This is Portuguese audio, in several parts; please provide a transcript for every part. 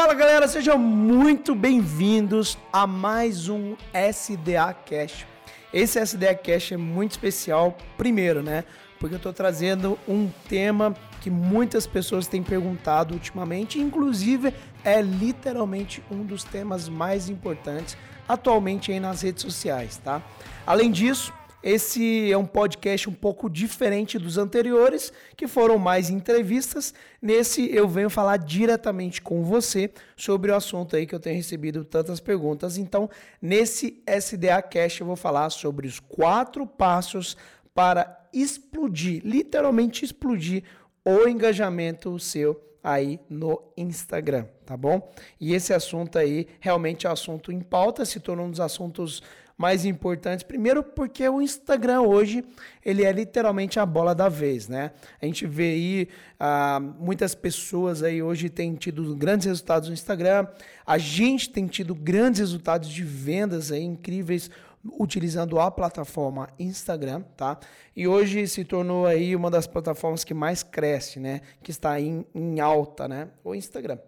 Fala galera, sejam muito bem-vindos a mais um SDA Cash. Esse SDA Cash é muito especial, primeiro, né? Porque eu tô trazendo um tema que muitas pessoas têm perguntado ultimamente, inclusive é literalmente um dos temas mais importantes atualmente aí nas redes sociais, tá? Além disso, esse é um podcast um pouco diferente dos anteriores, que foram mais entrevistas. Nesse eu venho falar diretamente com você sobre o assunto aí que eu tenho recebido tantas perguntas. Então, nesse SDA Cast eu vou falar sobre os quatro passos para explodir, literalmente explodir o engajamento seu aí no Instagram, tá bom? E esse assunto aí realmente é assunto em pauta, se tornou um dos assuntos mais importantes. Primeiro, porque o Instagram hoje ele é literalmente a bola da vez, né? A gente vê aí ah, muitas pessoas aí hoje têm tido grandes resultados no Instagram. A gente tem tido grandes resultados de vendas aí incríveis utilizando a plataforma Instagram, tá? E hoje se tornou aí uma das plataformas que mais cresce, né? Que está em, em alta, né? O Instagram.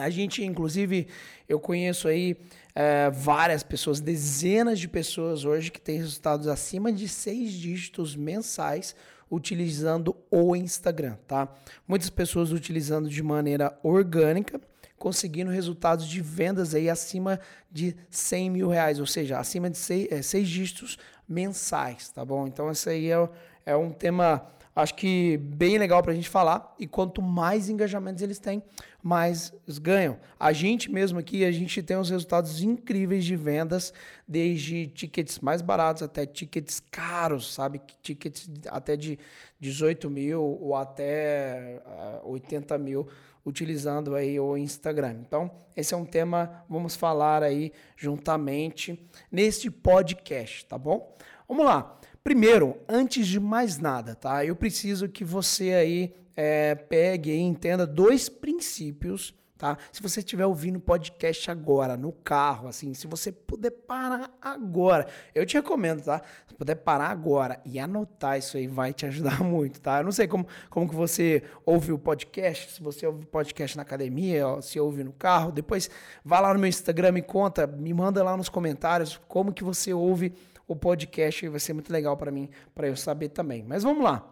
A gente, inclusive, eu conheço aí é, várias pessoas, dezenas de pessoas hoje que têm resultados acima de seis dígitos mensais utilizando o Instagram, tá? Muitas pessoas utilizando de maneira orgânica, conseguindo resultados de vendas aí acima de 100 mil reais, ou seja, acima de seis, é, seis dígitos mensais, tá bom? Então, esse aí é, é um tema acho que bem legal para a gente falar. E quanto mais engajamentos eles têm, mais eles ganham. A gente mesmo aqui, a gente tem uns resultados incríveis de vendas, desde tickets mais baratos até tickets caros, sabe? Tickets até de 18 mil ou até 80 eh, mil utilizando aí o Instagram. Então, esse é um tema, vamos falar aí juntamente neste podcast, tá bom? Vamos lá. Primeiro, antes de mais nada, tá? Eu preciso que você aí é, pegue e entenda dois princípios, tá? Se você estiver ouvindo podcast agora, no carro, assim, se você puder parar agora, eu te recomendo, tá? Se puder parar agora e anotar isso aí, vai te ajudar muito, tá? Eu não sei como, como que você ouve o podcast, se você ouve o podcast na academia, ó, se ouve no carro, depois vá lá no meu Instagram, me conta, me manda lá nos comentários como que você ouve o podcast vai ser muito legal para mim, para eu saber também. Mas vamos lá.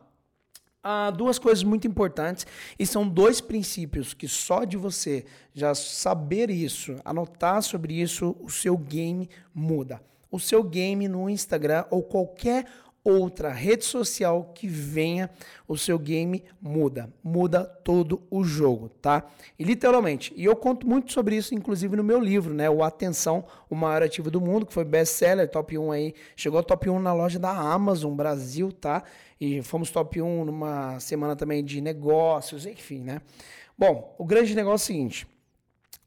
Há duas coisas muito importantes e são dois princípios que só de você já saber isso, anotar sobre isso, o seu game muda. O seu game no Instagram ou qualquer outra rede social que venha, o seu game muda, muda todo o jogo, tá? E literalmente, e eu conto muito sobre isso, inclusive no meu livro, né? O Atenção, o maior ativo do mundo, que foi best-seller, top 1 aí, chegou ao top 1 na loja da Amazon Brasil, tá? E fomos top 1 numa semana também de negócios, enfim, né? Bom, o grande negócio é o seguinte,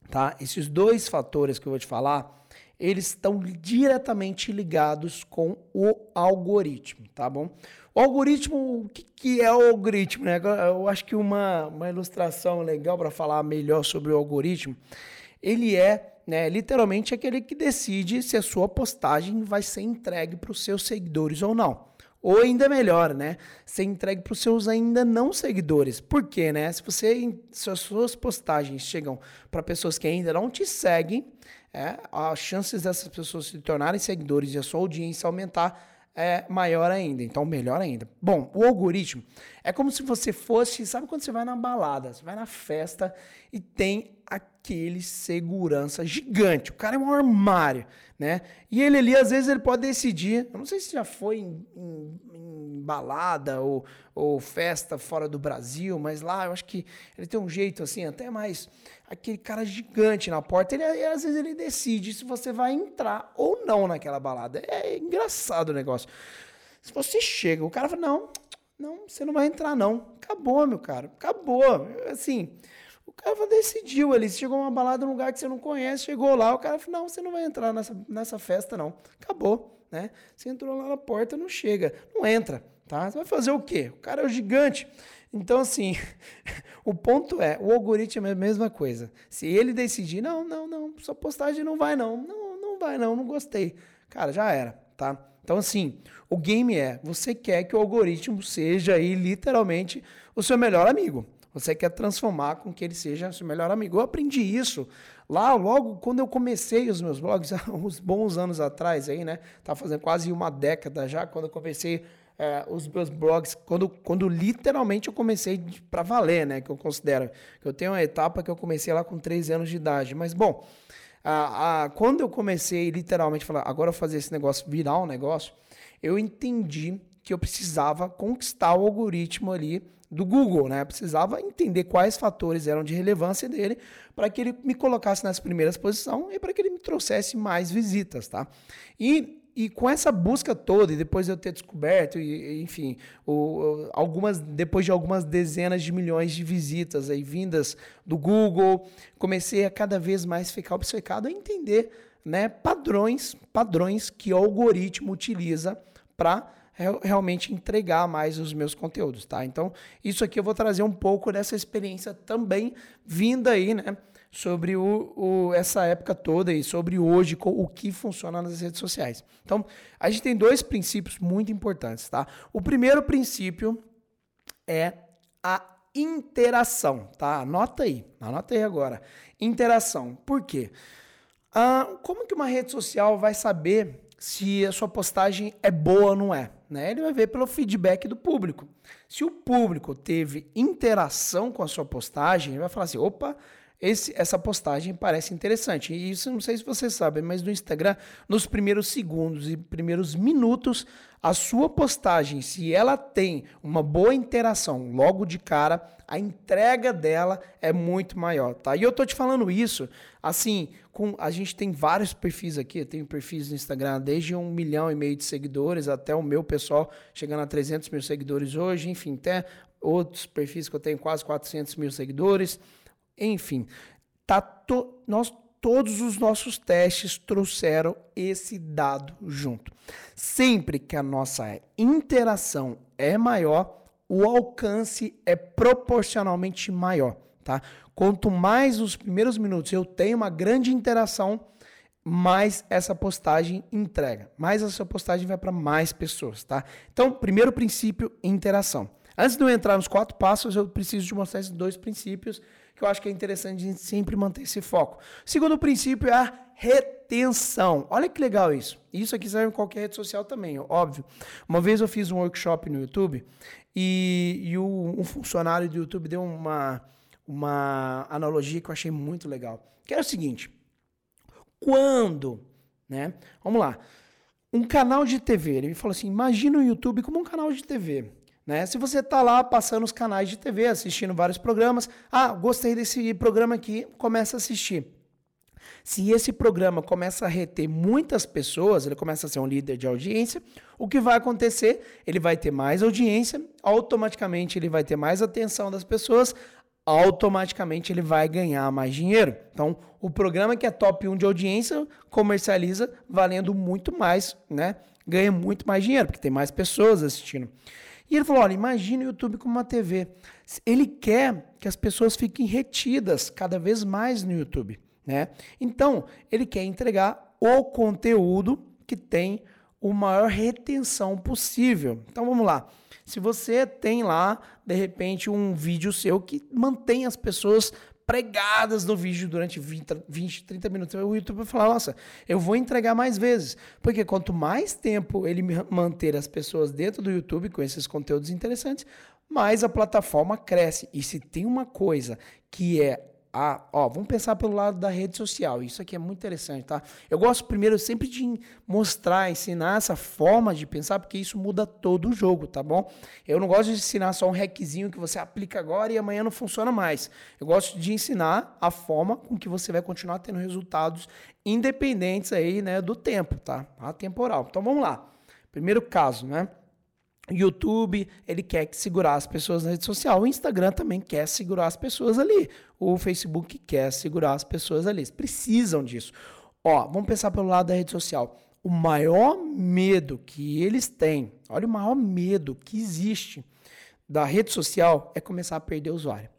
tá? Esses dois fatores que eu vou te falar, eles estão diretamente ligados com o algoritmo, tá bom? O algoritmo, o que, que é o algoritmo? Né? Eu acho que uma, uma ilustração legal para falar melhor sobre o algoritmo, ele é né, literalmente aquele que decide se a sua postagem vai ser entregue para os seus seguidores ou não. Ou ainda melhor, né? Ser entregue para os seus ainda não seguidores. Por quê, né? Se você se as suas postagens chegam para pessoas que ainda não te seguem, é, as chances dessas pessoas se tornarem seguidores e a sua audiência aumentar é maior ainda. Então, melhor ainda. Bom, o algoritmo é como se você fosse, sabe quando você vai na balada, você vai na festa e tem aquele segurança gigante. O cara é um armário, né? E ele ali, às vezes, ele pode decidir. Eu não sei se já foi em, em, em balada ou, ou festa fora do Brasil, mas lá eu acho que ele tem um jeito assim, até mais aquele cara gigante na porta. Ele, às vezes ele decide se você vai entrar ou não naquela balada. É engraçado o negócio. Se você chega, o cara fala: não, não, você não vai entrar, não. Acabou, meu cara. Acabou. Assim, o cara decidiu ali. Chegou uma balada num lugar que você não conhece, chegou lá, o cara falou: não, você não vai entrar nessa, nessa festa, não. Acabou. Né? Você entrou lá na porta, não chega. Não entra. Tá? Você vai fazer o quê? O cara é o gigante. Então, assim, o ponto é, o algoritmo é a mesma coisa. Se ele decidir, não, não, não, sua postagem não vai, não, não, não vai, não, não gostei. Cara, já era, tá? Então, assim, o game é, você quer que o algoritmo seja aí, literalmente, o seu melhor amigo. Você quer transformar com que ele seja seu melhor amigo. Eu aprendi isso lá logo quando eu comecei os meus blogs, uns bons anos atrás aí, né? Tá fazendo quase uma década já, quando eu comecei é, os meus blogs, quando, quando literalmente eu comecei para valer, né? Que eu considero. Eu tenho uma etapa que eu comecei lá com 13 anos de idade. Mas, bom, a, a, quando eu comecei literalmente falar, agora eu fazer esse negócio virar um negócio, eu entendi que eu precisava conquistar o algoritmo ali do Google, né? Eu precisava entender quais fatores eram de relevância dele para que ele me colocasse nas primeiras posições e para que ele me trouxesse mais visitas, tá? E e com essa busca toda, e depois de eu ter descoberto, e, enfim, o, algumas, depois de algumas dezenas de milhões de visitas aí vindas do Google, comecei a cada vez mais ficar obcecado a entender né, padrões, padrões que o algoritmo utiliza para realmente entregar mais os meus conteúdos, tá? Então, isso aqui eu vou trazer um pouco dessa experiência também vinda aí, né? sobre o, o, essa época toda e sobre hoje, o que funciona nas redes sociais. Então, a gente tem dois princípios muito importantes, tá? O primeiro princípio é a interação, tá? Anota aí, anota aí agora. Interação. Por quê? Ah, como que uma rede social vai saber se a sua postagem é boa ou não é? Né? Ele vai ver pelo feedback do público. Se o público teve interação com a sua postagem, ele vai falar assim: opa, esse, essa postagem parece interessante. E isso não sei se vocês sabem, mas no Instagram, nos primeiros segundos e primeiros minutos, a sua postagem, se ela tem uma boa interação logo de cara, a entrega dela é muito maior, tá? E eu tô te falando isso, assim, com a gente tem vários perfis aqui, eu tenho perfis no Instagram desde um milhão e meio de seguidores até o meu pessoal chegando a 300 mil seguidores hoje, enfim, até outros perfis que eu tenho quase 400 mil seguidores. Enfim, tá to, nós todos os nossos testes trouxeram esse dado junto. Sempre que a nossa interação é maior, o alcance é proporcionalmente maior, tá? Quanto mais nos primeiros minutos eu tenho uma grande interação, mais essa postagem entrega, mais essa postagem vai para mais pessoas, tá? Então, primeiro princípio, interação. Antes de eu entrar nos quatro passos, eu preciso te mostrar esses dois princípios que eu acho que é interessante a gente sempre manter esse foco. Segundo princípio é a retenção. Olha que legal isso. Isso aqui serve em qualquer rede social também, óbvio. Uma vez eu fiz um workshop no YouTube e, e o, um funcionário do YouTube deu uma, uma analogia que eu achei muito legal. Que era o seguinte: quando, né? Vamos lá. Um canal de TV, ele me falou assim: imagina o YouTube como um canal de TV. Né? Se você está lá passando os canais de TV, assistindo vários programas, ah, gostei desse programa aqui, começa a assistir. Se esse programa começa a reter muitas pessoas, ele começa a ser um líder de audiência, o que vai acontecer? Ele vai ter mais audiência, automaticamente ele vai ter mais atenção das pessoas, automaticamente ele vai ganhar mais dinheiro. Então, o programa que é top 1 de audiência comercializa valendo muito mais, né? Ganha muito mais dinheiro, porque tem mais pessoas assistindo. E ele falou: olha, imagine o YouTube como uma TV. Ele quer que as pessoas fiquem retidas cada vez mais no YouTube. Né? Então, ele quer entregar o conteúdo que tem o maior retenção possível. Então vamos lá. Se você tem lá, de repente, um vídeo seu que mantém as pessoas pregadas no vídeo durante 20, 20, 30 minutos. O YouTube vai falar, nossa, eu vou entregar mais vezes. Porque quanto mais tempo ele manter as pessoas dentro do YouTube com esses conteúdos interessantes, mais a plataforma cresce. E se tem uma coisa que é a, ó, vamos pensar pelo lado da rede social. Isso aqui é muito interessante, tá? Eu gosto primeiro sempre de mostrar, ensinar essa forma de pensar, porque isso muda todo o jogo, tá bom? Eu não gosto de ensinar só um hackzinho que você aplica agora e amanhã não funciona mais. Eu gosto de ensinar a forma com que você vai continuar tendo resultados independentes aí, né, do tempo, tá? Atemporal. Então vamos lá. Primeiro caso, né? YouTube, ele quer segurar as pessoas na rede social. O Instagram também quer segurar as pessoas ali. O Facebook quer segurar as pessoas ali. Eles precisam disso. Ó, vamos pensar pelo lado da rede social. O maior medo que eles têm, olha o maior medo que existe da rede social é começar a perder usuário.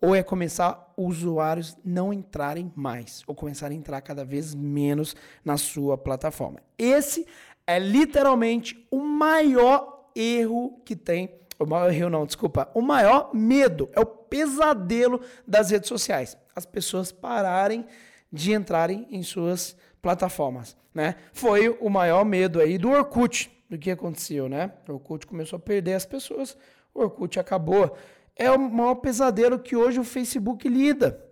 Ou é começar usuários não entrarem mais, ou começar a entrar cada vez menos na sua plataforma. Esse é literalmente o maior erro que tem o maior erro não, desculpa, o maior medo, é o pesadelo das redes sociais. As pessoas pararem de entrarem em suas plataformas, né? Foi o maior medo aí do Orkut, do que aconteceu, né? O Orkut começou a perder as pessoas, o Orkut acabou. É o maior pesadelo que hoje o Facebook lida.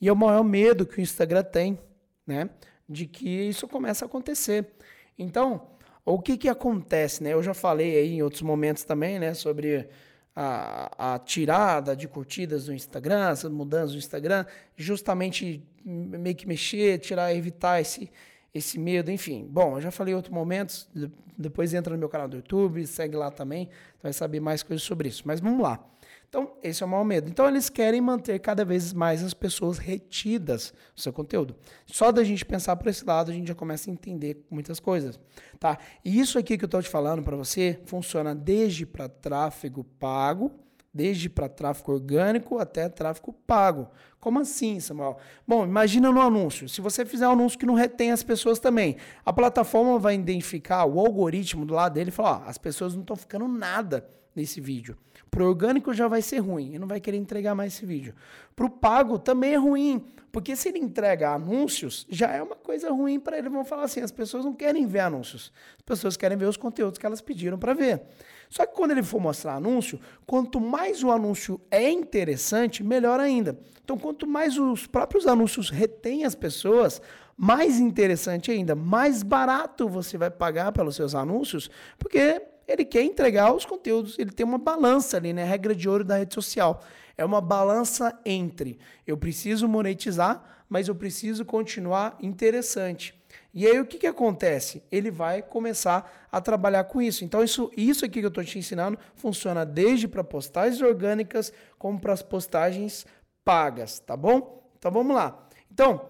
E é o maior medo que o Instagram tem, né? De que isso comece a acontecer. Então, o que que acontece, né? Eu já falei aí em outros momentos também, né? Sobre a, a tirada de curtidas do Instagram, as mudanças do Instagram, justamente meio que mexer, tirar, evitar esse, esse medo, enfim. Bom, eu já falei em outros momentos, depois entra no meu canal do YouTube, segue lá também, vai saber mais coisas sobre isso. Mas vamos lá. Então, esse é o maior medo. Então, eles querem manter cada vez mais as pessoas retidas no seu conteúdo. Só da gente pensar por esse lado, a gente já começa a entender muitas coisas, tá? E isso aqui que eu estou te falando para você funciona desde para tráfego pago, desde para tráfego orgânico até tráfego pago. Como assim, Samuel? Bom, imagina no anúncio. Se você fizer um anúncio que não retém as pessoas também, a plataforma vai identificar o algoritmo do lado dele e falar: ó, as pessoas não estão ficando nada nesse vídeo. Pro orgânico já vai ser ruim, ele não vai querer entregar mais esse vídeo. Pro pago também é ruim, porque se ele entrega anúncios, já é uma coisa ruim para ele. Vão falar assim: as pessoas não querem ver anúncios, as pessoas querem ver os conteúdos que elas pediram para ver. Só que quando ele for mostrar anúncio, quanto mais o anúncio é interessante, melhor ainda. Então, quanto mais os próprios anúncios retêm as pessoas, mais interessante ainda, mais barato você vai pagar pelos seus anúncios, porque ele quer entregar os conteúdos, ele tem uma balança ali, né? Regra de ouro da rede social. É uma balança entre eu preciso monetizar, mas eu preciso continuar interessante. E aí o que, que acontece? Ele vai começar a trabalhar com isso. Então, isso, isso aqui que eu estou te ensinando funciona desde para postagens orgânicas como para as postagens pagas, tá bom? Então vamos lá. Então,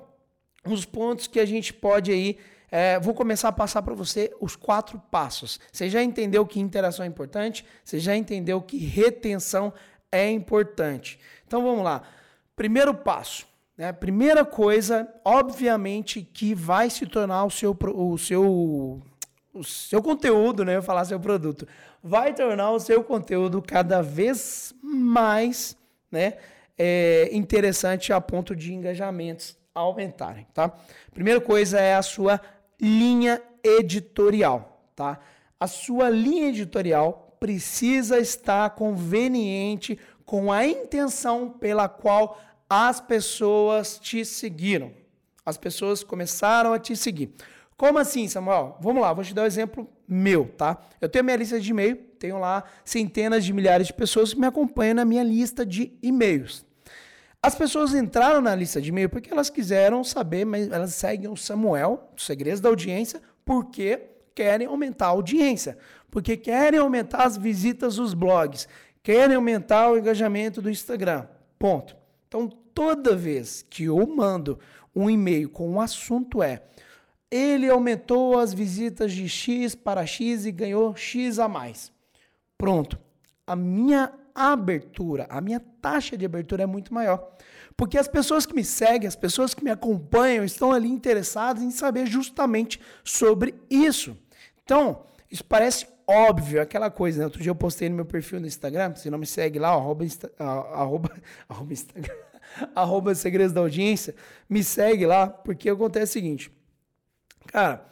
os pontos que a gente pode aí é, vou começar a passar para você os quatro passos. Você já entendeu que interação é importante? Você já entendeu que retenção é importante? Então vamos lá. Primeiro passo. Né? Primeira coisa, obviamente, que vai se tornar o seu, o seu, o seu conteúdo, né? Eu falar seu produto, vai tornar o seu conteúdo cada vez mais, né? É, interessante a ponto de engajamentos aumentarem, tá? Primeira coisa é a sua linha editorial, tá? A sua linha editorial precisa estar conveniente com a intenção pela qual as pessoas te seguiram. As pessoas começaram a te seguir. Como assim, Samuel? Vamos lá, vou te dar um exemplo meu, tá? Eu tenho minha lista de e-mail, tenho lá centenas de milhares de pessoas que me acompanham na minha lista de e-mails. As pessoas entraram na lista de e-mail porque elas quiseram saber, mas elas seguem o Samuel, os segredos da audiência, porque querem aumentar a audiência, porque querem aumentar as visitas dos blogs, querem aumentar o engajamento do Instagram. Ponto. Então, toda vez que eu mando um e-mail com um assunto é ele aumentou as visitas de X para X e ganhou X a mais. Pronto. A minha abertura, a minha taxa de abertura é muito maior. Porque as pessoas que me seguem, as pessoas que me acompanham, estão ali interessadas em saber justamente sobre isso. Então, isso parece óbvio, aquela coisa, né? Outro dia eu postei no meu perfil no Instagram, se não me segue lá, arroba, arroba, arroba Instagram, arroba segredos da audiência, me segue lá, porque acontece o seguinte, cara,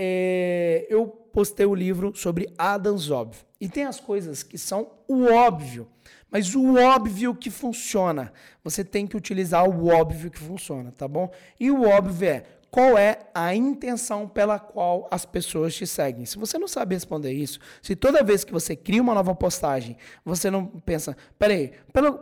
é, eu postei o livro sobre Adams Óbvio. E tem as coisas que são o óbvio, mas o óbvio que funciona. Você tem que utilizar o óbvio que funciona, tá bom? E o óbvio é qual é a intenção pela qual as pessoas te seguem. Se você não sabe responder isso, se toda vez que você cria uma nova postagem, você não pensa, peraí, pelo,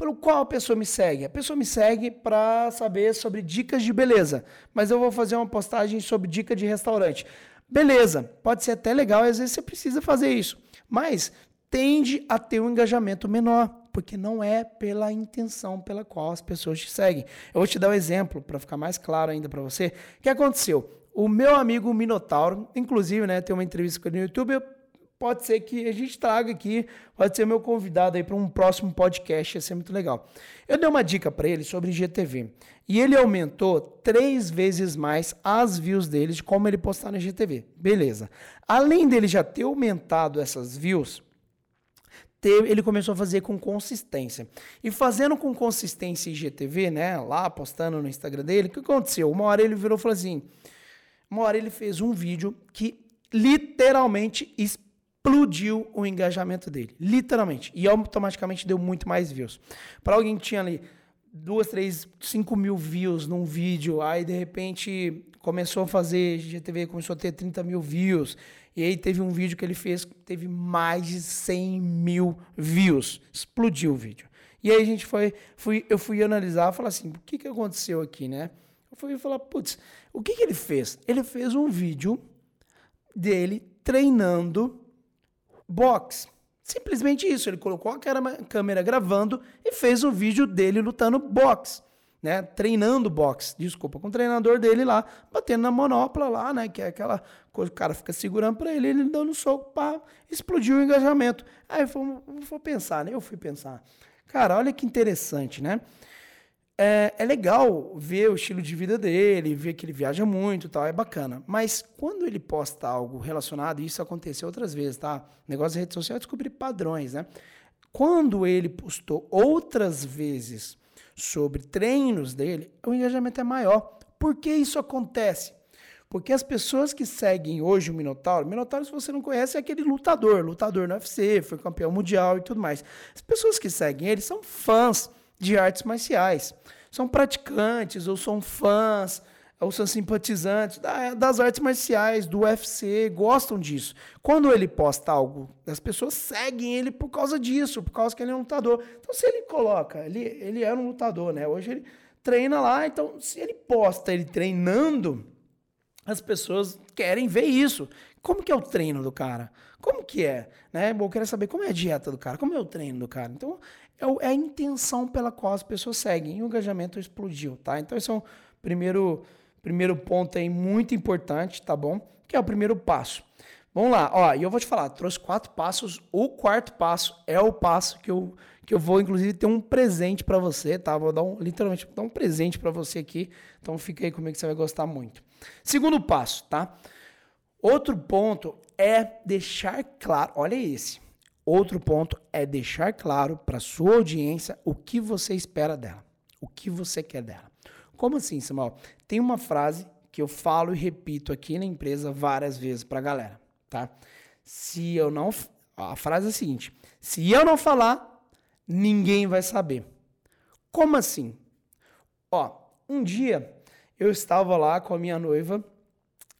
pelo qual a pessoa me segue? A pessoa me segue para saber sobre dicas de beleza, mas eu vou fazer uma postagem sobre dica de restaurante. Beleza, pode ser até legal, às vezes você precisa fazer isso, mas tende a ter um engajamento menor, porque não é pela intenção pela qual as pessoas te seguem. Eu vou te dar um exemplo para ficar mais claro ainda para você. O que aconteceu? O meu amigo Minotauro, inclusive, né, tem uma entrevista com ele no YouTube, eu pode ser que a gente traga aqui, pode ser meu convidado aí para um próximo podcast, ia ser muito legal. Eu dei uma dica para ele sobre GTV e ele aumentou três vezes mais as views dele de como ele postar no GTV. Beleza. Além dele já ter aumentado essas views, ele começou a fazer com consistência. E fazendo com consistência IGTV, né, lá postando no Instagram dele, o que aconteceu? Uma hora ele virou e falou assim: uma hora ele fez um vídeo que literalmente explodiu o engajamento dele. Literalmente. E automaticamente deu muito mais views. Para alguém que tinha ali duas, três, cinco mil views num vídeo, aí de repente começou a fazer IGTV, começou a ter 30 mil views. E aí teve um vídeo que ele fez que teve mais de 100 mil views. Explodiu o vídeo. E aí a gente foi, fui, eu fui analisar, falar assim, o que, que aconteceu aqui, né? Eu fui falar, putz, o que, que ele fez? Ele fez um vídeo dele treinando boxe. Simplesmente isso. Ele colocou a câmera gravando e fez um vídeo dele lutando boxe né, treinando boxe, desculpa, com o treinador dele lá, batendo na manopla lá, né, que é aquela coisa, o cara fica segurando para ele, ele dando soco, pá, explodiu o engajamento. Aí eu fui, pensar, né, eu fui pensar, cara, olha que interessante, né, é, é legal ver o estilo de vida dele, ver que ele viaja muito tal, é bacana, mas quando ele posta algo relacionado, e isso aconteceu outras vezes, tá, negócio de rede social é descobrir padrões, né, quando ele postou outras vezes sobre treinos dele, o engajamento é maior. Por que isso acontece? Porque as pessoas que seguem hoje o Minotauro, Minotauro, se você não conhece, é aquele lutador, lutador no UFC, foi campeão mundial e tudo mais. As pessoas que seguem ele são fãs de artes marciais, são praticantes ou são fãs ou são simpatizantes das artes marciais, do UFC, gostam disso. Quando ele posta algo, as pessoas seguem ele por causa disso, por causa que ele é um lutador. Então, se ele coloca, ele, ele era um lutador, né? Hoje ele treina lá, então, se ele posta ele treinando, as pessoas querem ver isso. Como que é o treino do cara? Como que é? Né? Eu quero saber como é a dieta do cara, como é o treino do cara. Então, é a intenção pela qual as pessoas seguem. E o engajamento explodiu, tá? Então, esse é o primeiro Primeiro ponto aí muito importante, tá bom? Que é o primeiro passo. Vamos lá, ó, e eu vou te falar, trouxe quatro passos. O quarto passo é o passo que eu, que eu vou, inclusive, ter um presente para você, tá? Vou dar um, literalmente, dar um presente para você aqui. Então fica aí comigo que você vai gostar muito. Segundo passo, tá? Outro ponto é deixar claro, olha esse. Outro ponto é deixar claro para sua audiência o que você espera dela, o que você quer dela. Como assim, Samuel? Tem uma frase que eu falo e repito aqui na empresa várias vezes para a galera, tá? Se eu não. A frase é a seguinte: se eu não falar, ninguém vai saber. Como assim? Ó, um dia eu estava lá com a minha noiva,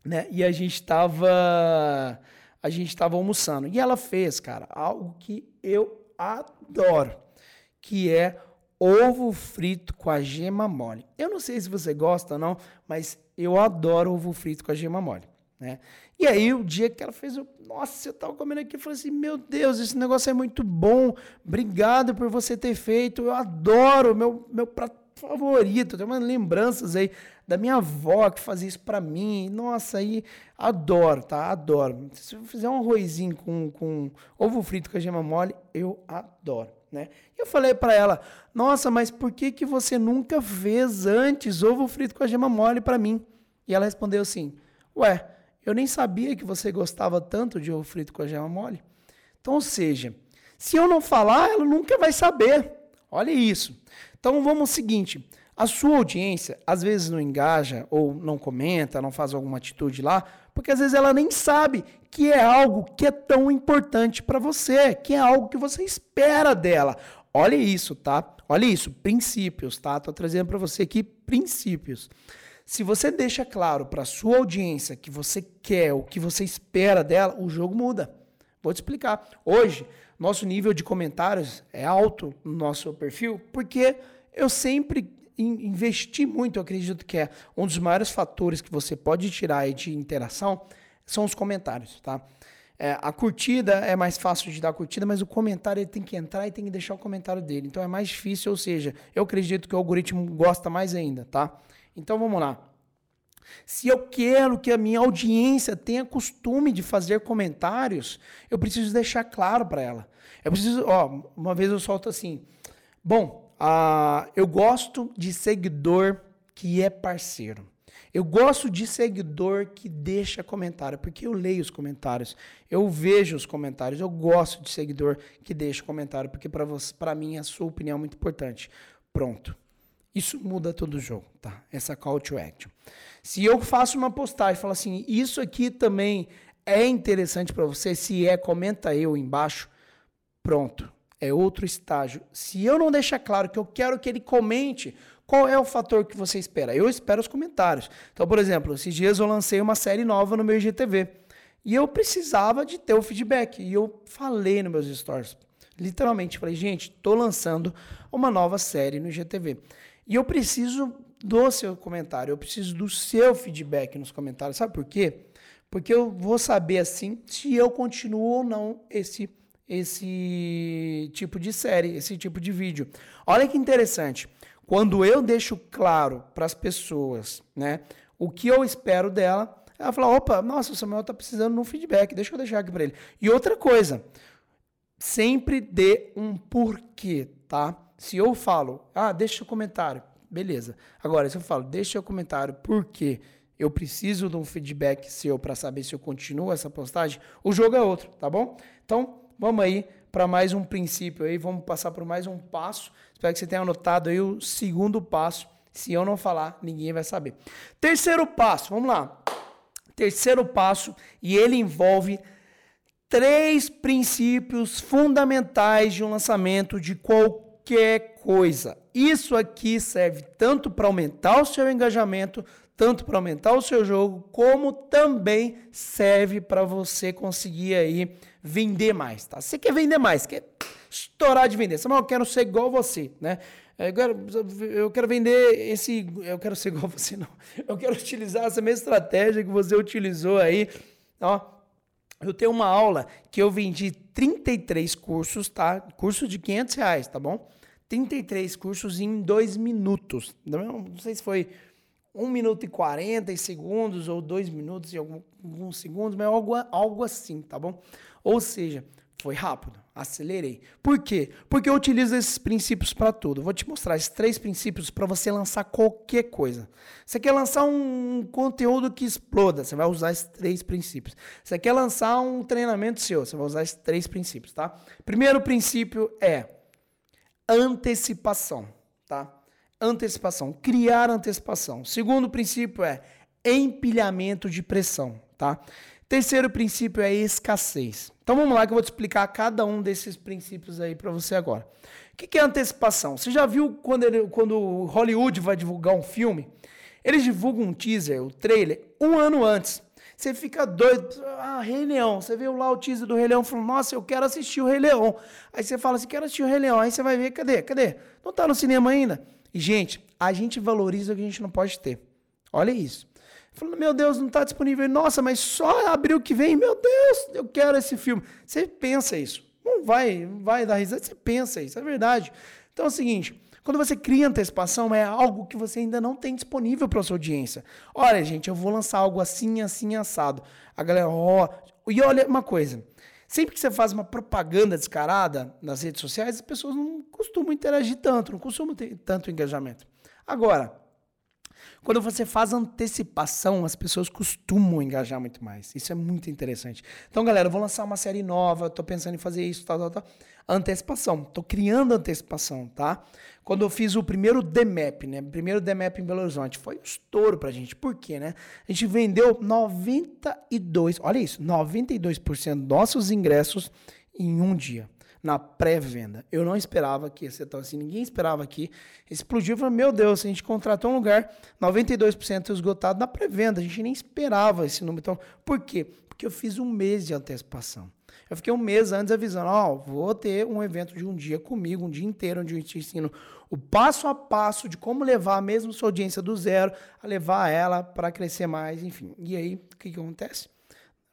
né? E a gente estava a gente estava almoçando. E ela fez, cara, algo que eu adoro, que é ovo frito com a gema mole. Eu não sei se você gosta ou não, mas eu adoro ovo frito com a gema mole. Né? E aí, o dia que ela fez, eu, nossa, eu tava comendo aqui, eu falei assim, meu Deus, esse negócio é muito bom, obrigado por você ter feito, eu adoro, meu, meu prato favorito, tem umas lembranças aí da minha avó que fazia isso para mim, nossa, aí adoro, tá, adoro. Se eu fizer um arrozinho com, com ovo frito com a gema mole, eu adoro né? E eu falei para ela: "Nossa, mas por que que você nunca fez antes ovo frito com a gema mole para mim?" E ela respondeu assim: "Ué, eu nem sabia que você gostava tanto de ovo frito com a gema mole." Então, ou seja, se eu não falar, ela nunca vai saber. Olha isso. Então, vamos ao seguinte: a sua audiência às vezes não engaja ou não comenta, não faz alguma atitude lá, porque às vezes ela nem sabe que é algo que é tão importante para você, que é algo que você espera dela. Olha isso, tá? Olha isso, princípios, tá? Tô trazendo para você aqui princípios. Se você deixa claro para sua audiência que você quer, o que você espera dela, o jogo muda. Vou te explicar. Hoje, nosso nível de comentários é alto no nosso perfil, porque eu sempre investi muito, eu acredito que é um dos maiores fatores que você pode tirar de interação são os comentários, tá? É, a curtida é mais fácil de dar curtida, mas o comentário ele tem que entrar e tem que deixar o comentário dele. Então é mais difícil, ou seja, eu acredito que o algoritmo gosta mais ainda, tá? Então vamos lá. Se eu quero que a minha audiência tenha costume de fazer comentários, eu preciso deixar claro para ela. Eu preciso, ó, uma vez eu solto assim: "Bom, uh, eu gosto de seguidor que é parceiro. Eu gosto de seguidor que deixa comentário, porque eu leio os comentários, eu vejo os comentários, eu gosto de seguidor que deixa comentário, porque para mim a sua opinião é muito importante. Pronto. Isso muda todo o jogo, tá? Essa call to action. Se eu faço uma postagem e falo assim, isso aqui também é interessante para você, se é, comenta eu embaixo. Pronto. É outro estágio. Se eu não deixar claro que eu quero que ele comente, qual é o fator que você espera? Eu espero os comentários. Então, por exemplo, esses dias eu lancei uma série nova no meu IGTV. E eu precisava de ter o feedback. E eu falei nos meus stories. Literalmente, falei, gente, estou lançando uma nova série no IGTV. E eu preciso do seu comentário, eu preciso do seu feedback nos comentários. Sabe por quê? Porque eu vou saber assim se eu continuo ou não esse esse tipo de série, esse tipo de vídeo. Olha que interessante. Quando eu deixo claro para as pessoas, né, o que eu espero dela, ela fala: opa, nossa, o Samuel está precisando de um feedback, deixa eu deixar aqui para ele. E outra coisa, sempre dê um porquê, tá? Se eu falo, ah, deixa o comentário, beleza. Agora, se eu falo, deixa o comentário, por quê? Eu preciso de um feedback seu para saber se eu continuo essa postagem, o jogo é outro, tá bom? Então, vamos aí para mais um princípio aí, vamos passar por mais um passo. Espero que você tenha anotado aí o segundo passo. Se eu não falar, ninguém vai saber. Terceiro passo, vamos lá. Terceiro passo, e ele envolve três princípios fundamentais de um lançamento de qualquer coisa. Isso aqui serve tanto para aumentar o seu engajamento, tanto para aumentar o seu jogo, como também serve para você conseguir aí vender mais, tá? Você quer vender mais, quer estourar de vender. Samuel, eu quero ser igual você, né? Eu quero, eu quero vender esse. Eu quero ser igual você, não. Eu quero utilizar essa mesma estratégia que você utilizou aí. Ó, eu tenho uma aula que eu vendi 33 cursos, tá? Curso de 500 reais, tá bom? 33 cursos em dois minutos. Não sei se foi 1 minuto e 40 segundos ou 2 minutos e alguns segundos, mas algo, algo assim, tá bom? Ou seja, foi rápido, acelerei. Por quê? Porque eu utilizo esses princípios para tudo. Vou te mostrar esses três princípios para você lançar qualquer coisa. Você quer lançar um conteúdo que exploda, você vai usar esses três princípios. Você quer lançar um treinamento seu, você vai usar esses três princípios, tá? Primeiro princípio é antecipação, tá? Antecipação, criar antecipação. Segundo princípio é empilhamento de pressão, tá? Terceiro princípio é escassez. Então vamos lá que eu vou te explicar cada um desses princípios aí para você agora. O que é antecipação? Você já viu quando, ele, quando Hollywood vai divulgar um filme? Eles divulgam um teaser, o trailer, um ano antes. Você fica doido. Ah, Rei Leão. Você vê lá o teaser do Rei Leão falando, nossa, eu quero assistir o Rei Leão. Aí você fala assim, quero assistir o Rei Leão. Aí você vai ver, cadê? Cadê? Não tá no cinema ainda? E, gente, a gente valoriza o que a gente não pode ter. Olha isso. Falando, meu Deus, não está disponível. Nossa, mas só abril que vem, meu Deus, eu quero esse filme. Você pensa isso. Não vai, vai dar risada, você pensa isso, é verdade. Então é o seguinte, quando você cria antecipação, é algo que você ainda não tem disponível para sua audiência. Olha, gente, eu vou lançar algo assim, assim, assado. A galera, ó. Oh. E olha uma coisa. Sempre que você faz uma propaganda descarada nas redes sociais, as pessoas não costumam interagir tanto, não costumam ter tanto engajamento. Agora, quando você faz antecipação, as pessoas costumam engajar muito mais. Isso é muito interessante. Então, galera, eu vou lançar uma série nova, estou pensando em fazer isso, tal, tal, tal. Antecipação. Estou criando antecipação, tá? Quando eu fiz o primeiro DMAP, né? Primeiro DMAP em Belo Horizonte, foi um estouro pra gente. Por quê, né? A gente vendeu 92, olha isso, 92% dos nossos ingressos em um dia na pré-venda. Eu não esperava que ia ser tão assim, ninguém esperava que explodiu. Eu falei, meu Deus, a gente contratou um lugar 92% esgotado na pré-venda, a gente nem esperava esse número. Então, por quê? Porque eu fiz um mês de antecipação. Eu fiquei um mês antes avisando, ó, oh, vou ter um evento de um dia comigo, um dia inteiro, onde eu te ensino o passo a passo de como levar mesmo sua audiência do zero, a levar ela para crescer mais, enfim. E aí, o que, que acontece?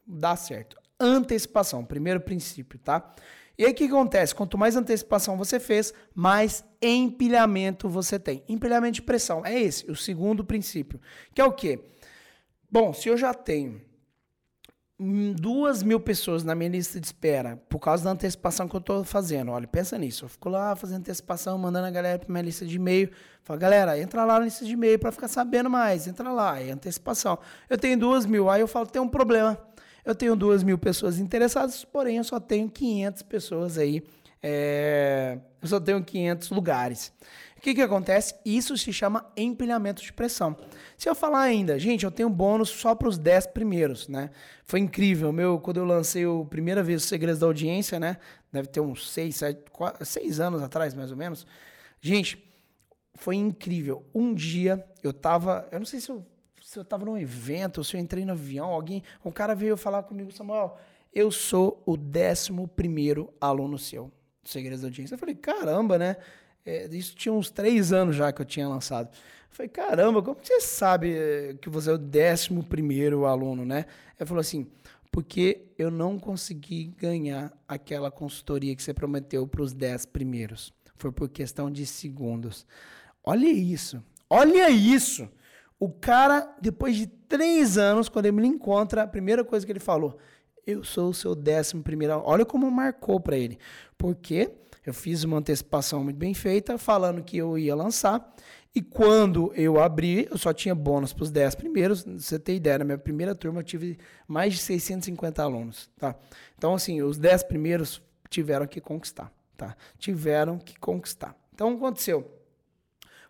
Dá certo. Antecipação, primeiro princípio, tá? E aí o que acontece? Quanto mais antecipação você fez, mais empilhamento você tem. Empilhamento de pressão. É esse, o segundo princípio. Que é o quê? Bom, se eu já tenho duas mil pessoas na minha lista de espera por causa da antecipação que eu estou fazendo. Olha, pensa nisso. Eu fico lá fazendo antecipação, mandando a galera para minha lista de e-mail. Fala, galera, entra lá na lista de e-mail para ficar sabendo mais. Entra lá, é antecipação. Eu tenho duas mil. Aí eu falo, tem um problema. Eu tenho duas mil pessoas interessadas, porém eu só tenho 500 pessoas aí. É... Eu só tenho 500 lugares. O que, que acontece? Isso se chama empilhamento de pressão. Se eu falar ainda, gente, eu tenho bônus só para os 10 primeiros, né? Foi incrível. Meu, quando eu lancei a primeira vez os Segredos da Audiência, né? Deve ter uns 6, 7, 4, 6 anos atrás, mais ou menos. Gente, foi incrível. Um dia eu tava. Eu não sei se eu, se eu tava num evento, se eu entrei no avião, alguém. Um cara veio falar comigo, Samuel, eu sou o 11 primeiro aluno seu. Segredos da Audiência. Eu falei, caramba, né? É, isso tinha uns três anos já que eu tinha lançado. Eu falei, caramba, como você sabe eh, que você é o décimo primeiro aluno, né? Ele falou assim, porque eu não consegui ganhar aquela consultoria que você prometeu para os dez primeiros. Foi por questão de segundos. Olha isso, olha isso. O cara, depois de três anos, quando ele me encontra, a primeira coisa que ele falou, eu sou o seu décimo primeiro. Olha como marcou para ele. Por quê? Eu fiz uma antecipação muito bem feita, falando que eu ia lançar. E quando eu abri, eu só tinha bônus para os 10 primeiros. Você tem ideia, na minha primeira turma eu tive mais de 650 alunos. Tá? Então, assim, os 10 primeiros tiveram que conquistar. Tá? Tiveram que conquistar. Então, aconteceu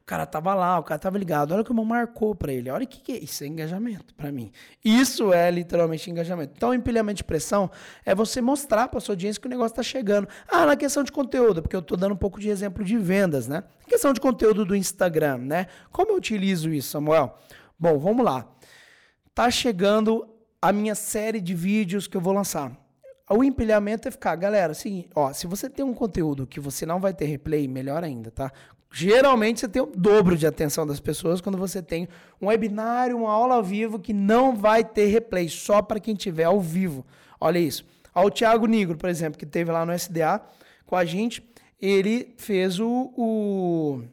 cara tava lá, o cara tava ligado. Olha como marcou para ele. Olha o que, que é isso, é engajamento para mim. Isso é literalmente engajamento. Então, empilhamento de pressão é você mostrar para sua audiência que o negócio tá chegando. Ah, na questão de conteúdo, porque eu tô dando um pouco de exemplo de vendas, né? Na questão de conteúdo do Instagram, né? Como eu utilizo isso, Samuel? Bom, vamos lá. Tá chegando a minha série de vídeos que eu vou lançar. O empilhamento é ficar, galera, assim, ó, se você tem um conteúdo que você não vai ter replay, melhor ainda, tá? Geralmente você tem o dobro de atenção das pessoas quando você tem um webinário, uma aula ao vivo que não vai ter replay, só para quem tiver ao vivo. Olha isso. Ao Thiago Nigro, por exemplo, que teve lá no SDA com a gente, ele fez o, o,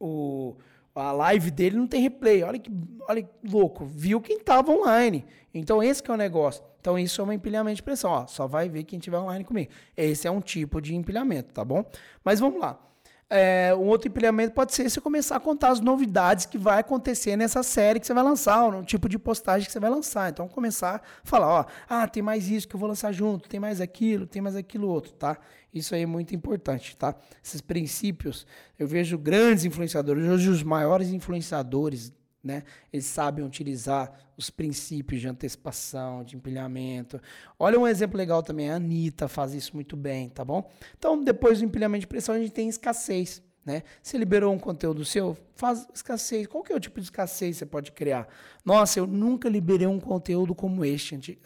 o a live dele não tem replay. Olha que, olha que louco. Viu quem estava online. Então, esse é o negócio. Então, isso é um empilhamento de pressão. Ó, só vai ver quem estiver online comigo. Esse é um tipo de empilhamento, tá bom? Mas vamos lá. É, um outro empilhamento pode ser você começar a contar as novidades que vai acontecer nessa série que você vai lançar, ou no tipo de postagem que você vai lançar. Então, começar a falar, ó, ah, tem mais isso que eu vou lançar junto, tem mais aquilo, tem mais aquilo outro, tá? Isso aí é muito importante, tá? Esses princípios, eu vejo grandes influenciadores, hoje os maiores influenciadores né? Eles sabem utilizar os princípios de antecipação, de empilhamento. Olha um exemplo legal também, a Anitta faz isso muito bem, tá bom? Então, depois do empilhamento de pressão, a gente tem escassez. Né? Você liberou um conteúdo seu, faz escassez. Qual que é o tipo de escassez que você pode criar? Nossa, eu nunca liberei um conteúdo como este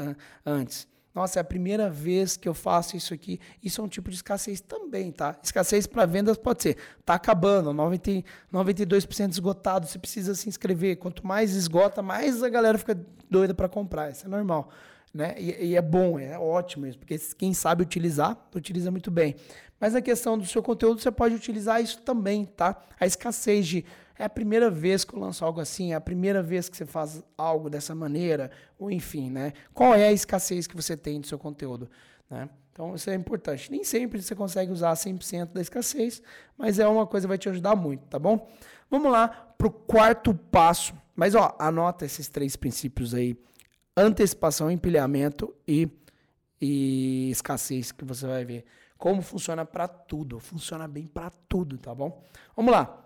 antes. Nossa, é a primeira vez que eu faço isso aqui. Isso é um tipo de escassez também, tá? Escassez para vendas pode ser. Tá acabando, 90, 92% esgotado, você precisa se inscrever. Quanto mais esgota, mais a galera fica doida para comprar. Isso é normal. Né? E, e, é bom, é ótimo isso, porque quem sabe utilizar, utiliza muito bem. Mas a questão do seu conteúdo, você pode utilizar isso também, tá? A escassez de é a primeira vez que eu lanço algo assim, é a primeira vez que você faz algo dessa maneira, ou enfim, né? Qual é a escassez que você tem do seu conteúdo, né? Então, isso é importante. Nem sempre você consegue usar 100% da escassez, mas é uma coisa que vai te ajudar muito, tá bom? Vamos lá para o quarto passo. Mas, ó, anota esses três princípios aí. Antecipação, empilhamento e, e escassez, que você vai ver. Como funciona para tudo. Funciona bem para tudo, tá bom? Vamos lá.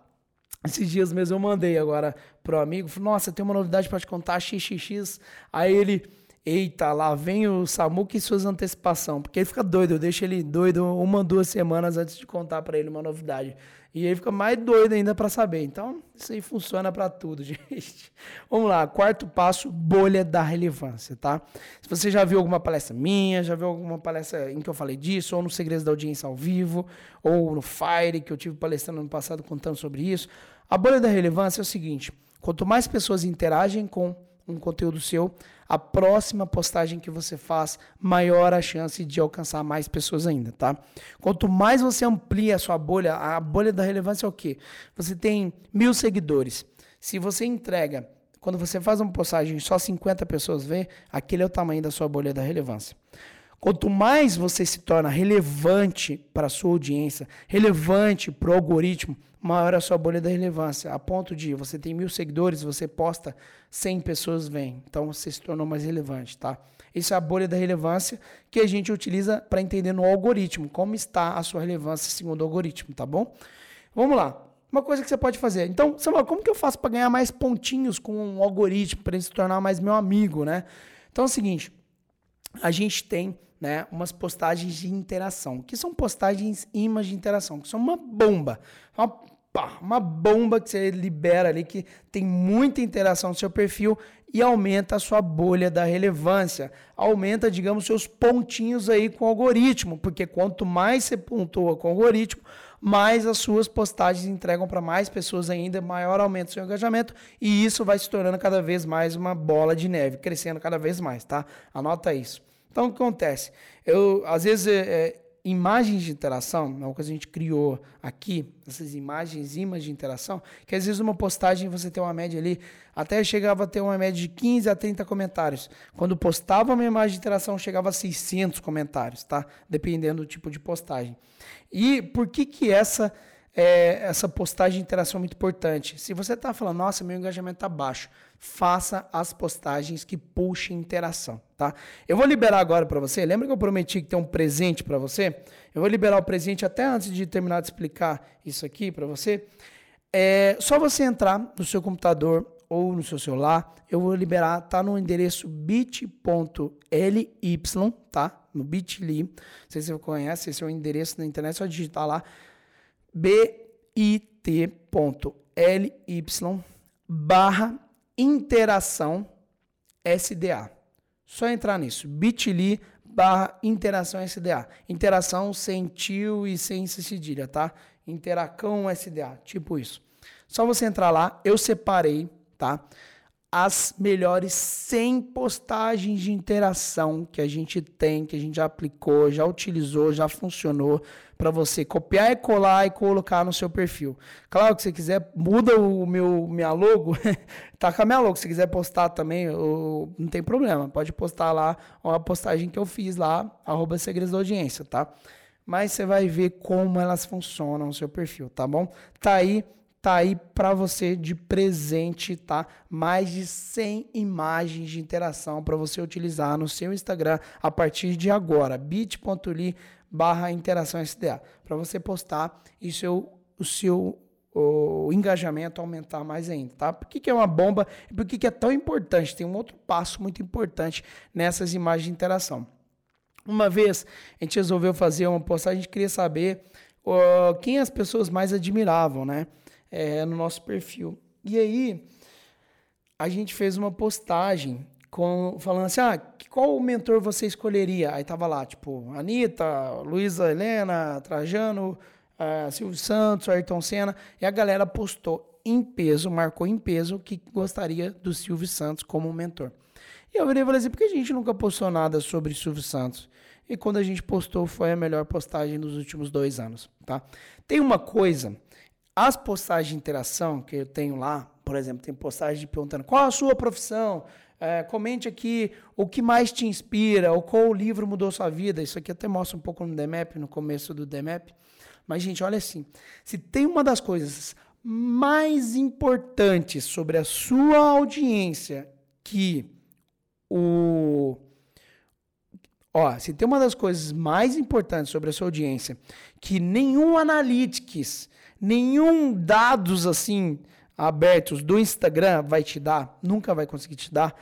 Esses dias mesmo eu mandei agora pro amigo, falei, nossa, tem uma novidade para te contar, xxx. Aí ele, eita, lá vem o Samuca e suas antecipação, porque ele fica doido, eu deixo ele doido uma, duas semanas antes de contar para ele uma novidade. E ele fica mais doido ainda para saber. Então, isso aí funciona para tudo, gente. Vamos lá, quarto passo, bolha da relevância, tá? Se você já viu alguma palestra minha, já viu alguma palestra em que eu falei disso, ou no Segredos da Audiência ao vivo, ou no Fire, que eu tive palestrando no passado contando sobre isso, a bolha da relevância é o seguinte: quanto mais pessoas interagem com um conteúdo seu, a próxima postagem que você faz, maior a chance de alcançar mais pessoas ainda, tá? Quanto mais você amplia a sua bolha, a bolha da relevância é o quê? Você tem mil seguidores. Se você entrega quando você faz uma postagem só 50 pessoas vê, aquele é o tamanho da sua bolha da relevância. Quanto mais você se torna relevante para a sua audiência, relevante para o algoritmo, maior a sua bolha da relevância. A ponto de você tem mil seguidores, você posta, 100 pessoas vêm. Então você se tornou mais relevante, tá? Isso é a bolha da relevância que a gente utiliza para entender no algoritmo, como está a sua relevância segundo o algoritmo, tá bom? Vamos lá. Uma coisa que você pode fazer. Então, Samuel, como que eu faço para ganhar mais pontinhos com um algoritmo, para ele se tornar mais meu amigo, né? Então é o seguinte, a gente tem né, umas postagens de interação, que são postagens imãs de interação, que são uma bomba, uma, pá, uma bomba que você libera ali, que tem muita interação no seu perfil e aumenta a sua bolha da relevância, aumenta, digamos, seus pontinhos aí com o algoritmo, porque quanto mais você pontua com o algoritmo, mais as suas postagens entregam para mais pessoas ainda, maior aumenta o seu engajamento e isso vai se tornando cada vez mais uma bola de neve, crescendo cada vez mais, tá? Anota isso. Então, o que acontece? Eu, às vezes, é, é, imagens de interação, é que a gente criou aqui, essas imagens, imãs de interação, que às vezes uma postagem você tem uma média ali, até chegava a ter uma média de 15 a 30 comentários. Quando postava uma imagem de interação, chegava a 600 comentários, tá? Dependendo do tipo de postagem. E por que que essa é, essa postagem de interação é muito importante. Se você está falando, nossa, meu engajamento está baixo, faça as postagens que puxem interação, tá? Eu vou liberar agora para você. Lembra que eu prometi que tem um presente para você? Eu vou liberar o presente até antes de terminar de explicar isso aqui para você. É só você entrar no seu computador ou no seu celular. Eu vou liberar, tá no endereço bit.ly, tá? No bit.ly. Não sei se você conhece, esse é o endereço na internet, só digitar lá bit.ly barra interação SDA. Só entrar nisso, bit.ly barra interação SDA. Interação sem tio e sem cedilha, tá? Interacão SDA, tipo isso. Só você entrar lá, eu separei, tá? As melhores 100 postagens de interação que a gente tem, que a gente já aplicou, já utilizou, já funcionou para você copiar e colar e colocar no seu perfil. Claro que se quiser, muda o meu minha logo, tá com a minha logo. Se quiser postar também, eu, não tem problema. Pode postar lá uma postagem que eu fiz lá, arroba segredos da audiência, tá? Mas você vai ver como elas funcionam no seu perfil, tá bom? Tá aí tá aí para você de presente, tá? Mais de 100 imagens de interação para você utilizar no seu Instagram a partir de agora, bit.ly barra interação SDA, para você postar e seu, o seu o engajamento aumentar mais ainda, tá? Por que, que é uma bomba e por que, que é tão importante? Tem um outro passo muito importante nessas imagens de interação. Uma vez a gente resolveu fazer uma postagem, a gente queria saber uh, quem as pessoas mais admiravam, né? É, no nosso perfil. E aí, a gente fez uma postagem com, falando assim: ah, qual mentor você escolheria? Aí tava lá, tipo, Anitta, Luísa Helena, Trajano, uh, Silvio Santos, Ayrton Senna. E a galera postou em peso, marcou em peso que gostaria do Silvio Santos como mentor. E eu virei e falei assim: por que a gente nunca postou nada sobre Silvio Santos? E quando a gente postou, foi a melhor postagem dos últimos dois anos, tá? Tem uma coisa as postagens de interação que eu tenho lá, por exemplo, tem postagem perguntando qual a sua profissão, é, comente aqui o que mais te inspira, ou qual livro mudou sua vida. Isso aqui até mostra um pouco no DMAP, no começo do DMAP. Mas, gente, olha assim: se tem uma das coisas mais importantes sobre a sua audiência que o. Ó, se tem uma das coisas mais importantes sobre a sua audiência que nenhum analytics nenhum dados assim abertos do Instagram vai te dar, nunca vai conseguir te dar,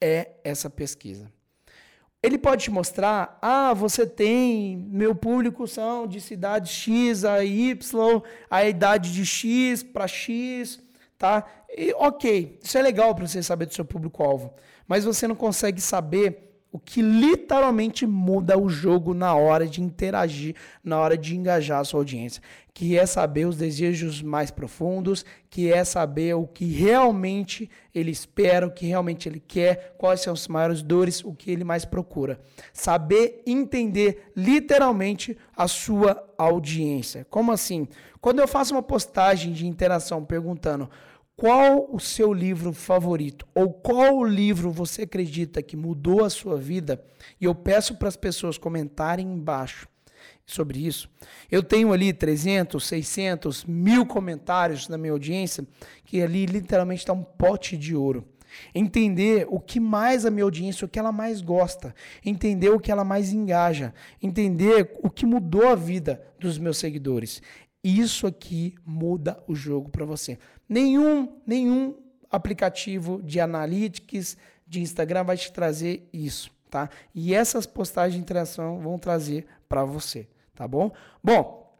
é essa pesquisa. Ele pode te mostrar, ah, você tem, meu público são de cidade X a Y, a idade de X para X, tá? E, ok, isso é legal para você saber do seu público-alvo, mas você não consegue saber o que literalmente muda o jogo na hora de interagir, na hora de engajar a sua audiência, que é saber os desejos mais profundos, que é saber o que realmente ele espera, o que realmente ele quer, quais são as maiores dores, o que ele mais procura. Saber entender literalmente a sua audiência. Como assim? Quando eu faço uma postagem de interação perguntando qual o seu livro favorito ou qual livro você acredita que mudou a sua vida e eu peço para as pessoas comentarem embaixo sobre isso. Eu tenho ali 300, 600, mil comentários na minha audiência que ali literalmente está um pote de ouro. Entender o que mais a minha audiência, o que ela mais gosta, entender o que ela mais engaja, entender o que mudou a vida dos meus seguidores. Isso aqui muda o jogo para você. Nenhum, nenhum aplicativo de analytics de Instagram vai te trazer isso, tá? E essas postagens de interação vão trazer para você, tá bom? Bom,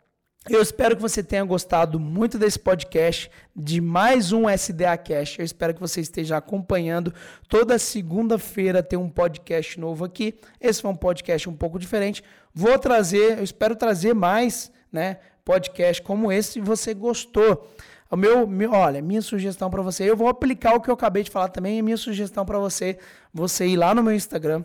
eu espero que você tenha gostado muito desse podcast, de mais um SDA Cash. Eu espero que você esteja acompanhando. Toda segunda-feira tem um podcast novo aqui. Esse foi um podcast um pouco diferente. Vou trazer, eu espero trazer mais, né, podcast como esse se você gostou. O meu, meu olha, minha sugestão para você, eu vou aplicar o que eu acabei de falar também, minha sugestão para você, você ir lá no meu Instagram,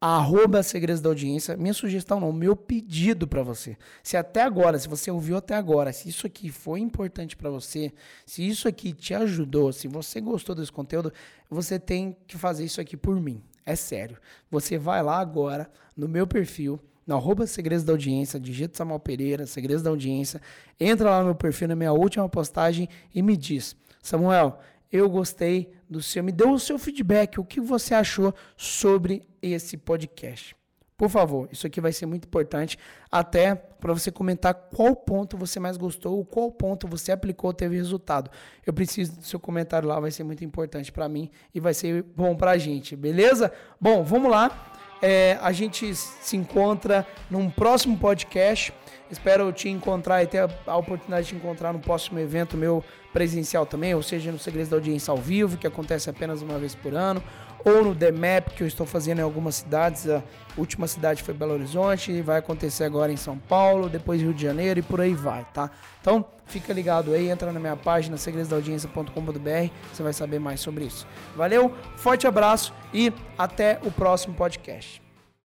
arroba Segredos da Audiência. Minha sugestão não, meu pedido para você. Se até agora, se você ouviu até agora, se isso aqui foi importante para você, se isso aqui te ajudou, se você gostou desse conteúdo, você tem que fazer isso aqui por mim. É sério. Você vai lá agora no meu perfil, no arroba Segredos da Audiência, digita Samuel Pereira, Segredos da Audiência, entra lá no meu perfil, na minha última postagem e me diz, Samuel, eu gostei do seu, me dê o seu feedback, o que você achou sobre esse podcast. Por favor, isso aqui vai ser muito importante, até para você comentar qual ponto você mais gostou, qual ponto você aplicou, teve resultado. Eu preciso do seu comentário lá, vai ser muito importante para mim e vai ser bom para a gente, beleza? Bom, vamos lá. É, a gente se encontra num próximo podcast. Espero te encontrar e ter a oportunidade de te encontrar no próximo evento meu presencial também, ou seja, no Segredos da Audiência ao vivo, que acontece apenas uma vez por ano, ou no The Map, que eu estou fazendo em algumas cidades. A última cidade foi Belo Horizonte, vai acontecer agora em São Paulo, depois Rio de Janeiro e por aí vai, tá? Então, fica ligado aí, entra na minha página segredosdaaudiência.com.br, você vai saber mais sobre isso. Valeu, forte abraço e até o próximo podcast.